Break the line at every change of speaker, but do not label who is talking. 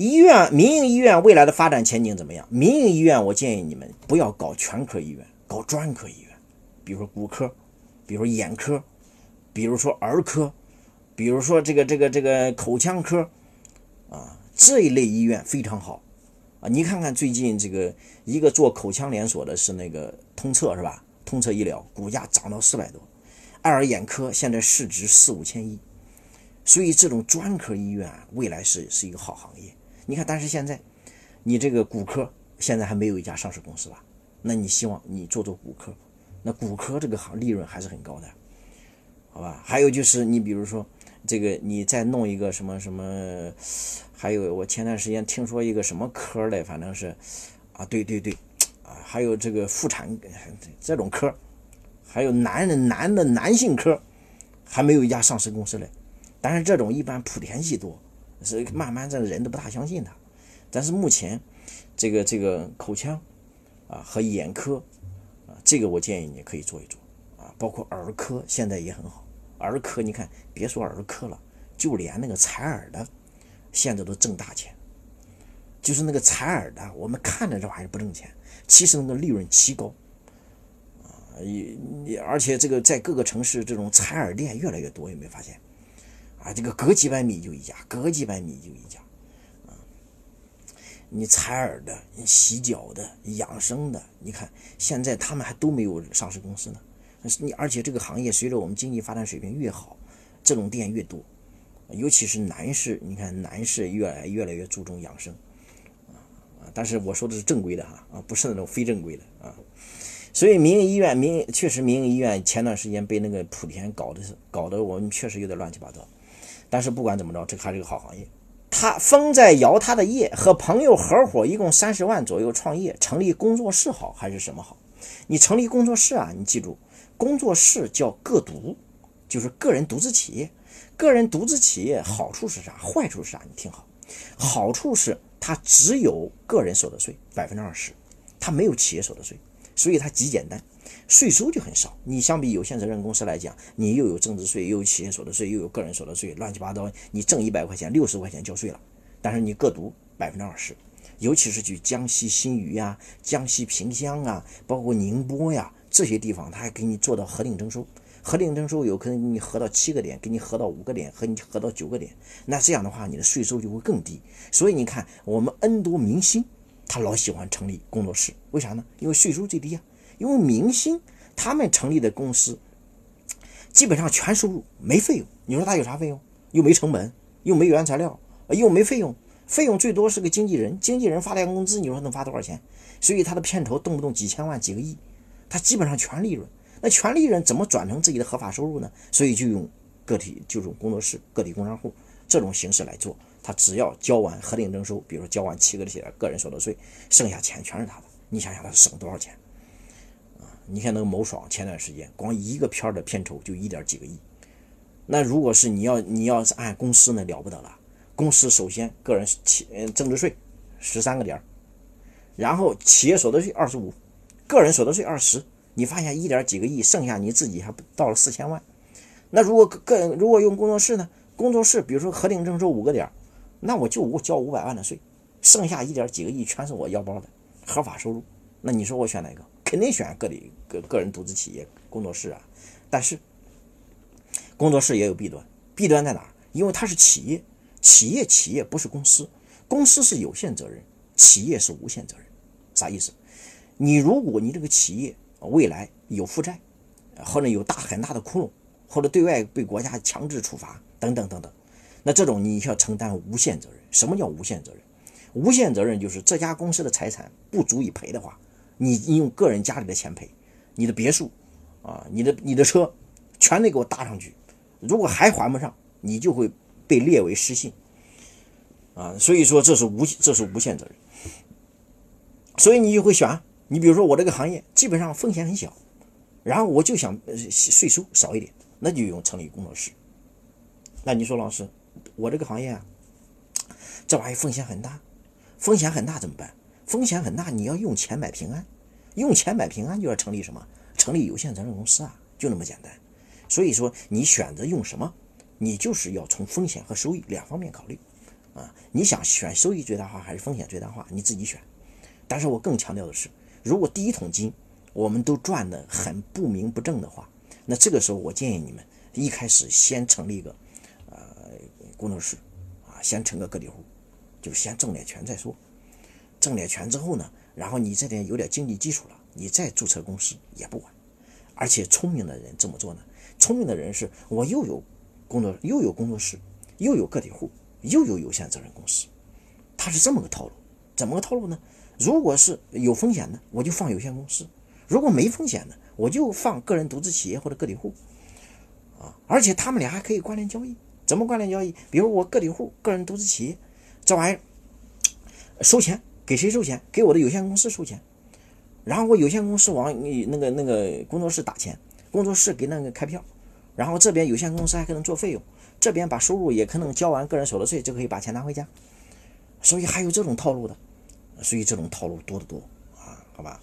医院、民营医院未来的发展前景怎么样？民营医院，我建议你们不要搞全科医院，搞专科医院，比如说骨科，比如说眼科，比如说儿科，比如说这个这个这个口腔科，啊，这一类医院非常好，啊，你看看最近这个一个做口腔连锁的是那个通策是吧？通策医疗股价涨到四百多，爱尔眼科现在市值四五千亿，所以这种专科医院未来是是一个好行业。你看，但是现在，你这个骨科现在还没有一家上市公司吧？那你希望你做做骨科，那骨科这个行利润还是很高的，好吧？还有就是你比如说这个，你再弄一个什么什么，还有我前段时间听说一个什么科的，反正是啊，对对对，啊，还有这个妇产这种科，还有男人男的男性科，还没有一家上市公司嘞。但是这种一般莆田系多。是慢慢这人都不大相信他，但是目前这个这个口腔啊和眼科啊，这个我建议你可以做一做啊，包括儿科现在也很好。儿科你看，别说儿科了，就连那个采耳的现在都挣大钱。就是那个采耳的，我们看着这玩意儿不挣钱，其实那个利润奇高啊！也而且这个在各个城市这种采耳店越来越多，有没有发现？啊，这个隔几百米就一家，隔几百米就一家，啊，你采耳的、洗脚的、养生的，你看现在他们还都没有上市公司呢。你而且这个行业随着我们经济发展水平越好，这种店越多，尤其是男士，你看男士越来越来越注重养生，啊，但是我说的是正规的哈，啊，不是那种非正规的啊。所以民营医院，民确实民营医院前段时间被那个莆田搞的搞得我们确实有点乱七八糟。但是不管怎么着，这还是个好行业。他风在摇他的业，和朋友合伙，一共三十万左右创业，成立工作室好还是什么好？你成立工作室啊，你记住，工作室叫个独，就是个人独资企业。个人独资企业好处是啥？坏处是啥？你听好，好处是它只有个人所得税百分之二十，它没有企业所得税，所以它极简单。税收就很少，你相比有限责任公司来讲，你又有增值税，又有企业所得税，又有个人所得税，乱七八糟，你挣一百块钱，六十块钱交税了。但是你个独百分之二十，尤其是去江西新余呀、江西萍乡啊，包括宁波呀这些地方，他还给你做到核定征收，核定征收有可能你核到七个点，给你核到五个点，和你核到九个点，那这样的话你的税收就会更低。所以你看，我们 N 多明星，他老喜欢成立工作室，为啥呢？因为税收最低啊。因为明星他们成立的公司，基本上全收入没费用。你说他有啥费用？又没成本，又没原材料，又没费用。费用最多是个经纪人，经纪人发点工资，你说能发多少钱？所以他的片酬动不动几千万、几个亿，他基本上全利润。那全利润怎么转成自己的合法收入呢？所以就用个体，就用工作室、个体工商户这种形式来做。他只要交完核定征收，比如说交完七个的个人所得税，剩下钱全是他的。你想想他省多少钱啊？你看那个某爽，前段时间光一个片儿的片酬就一点几个亿。那如果是你要你要是按公司那了不得了，公司首先个人企增值税十三个点然后企业所得税二十五，个人所得税二十，你发现一点几个亿，剩下你自己还不到了四千万。那如果个人如果用工作室呢？工作室比如说核定征收五个点那我就五交五百万的税，剩下一点几个亿全是我腰包的合法收入。那你说我选哪个？肯定选个体个个人独资企业工作室啊，但是工作室也有弊端，弊端在哪？因为它是企业，企业企业不是公司，公司是有限责任，企业是无限责任。啥意思？你如果你这个企业未来有负债，或者有大很大的窟窿，或者对外被国家强制处罚等等等等，那这种你要承担无限责任。什么叫无限责任？无限责任就是这家公司的财产不足以赔的话。你你用个人家里的钱赔，你的别墅，啊，你的你的车，全得给我搭上去。如果还还不上，你就会被列为失信，啊，所以说这是无这是无限责任。所以你就会选，你比如说我这个行业基本上风险很小，然后我就想税收少一点，那就用成立工作室。那你说老师，我这个行业啊，这玩意风险很大，风险很大怎么办？风险很大，你要用钱买平安，用钱买平安就要成立什么？成立有限责任公司啊，就那么简单。所以说，你选择用什么，你就是要从风险和收益两方面考虑。啊，你想选收益最大化还是风险最大化，你自己选。但是我更强调的是，如果第一桶金我们都赚得很不明不正的话，那这个时候我建议你们一开始先成立一个工作室啊，先成个个体户，就先挣点钱再说。挣点钱之后呢，然后你这点有点经济基础了，你再注册公司也不晚。而且聪明的人这么做呢，聪明的人是我又有工作又有工作室，又有个体户，又有有限责任公司，他是这么个套路。怎么个套路呢？如果是有风险的，我就放有限公司；如果没风险的，我就放个人独资企业或者个体户。啊，而且他们俩还可以关联交易。怎么关联交易？比如我个体户、个人独资企业，这玩意儿收钱给谁收钱？给我的有限公司收钱。然后我有限公司往那个那个工作室打钱，工作室给那个开票，然后这边有限公司还可能做费用，这边把收入也可能交完个人所得税就可以把钱拿回家。所以还有这种套路的。所以这种套路多得多啊，好吧？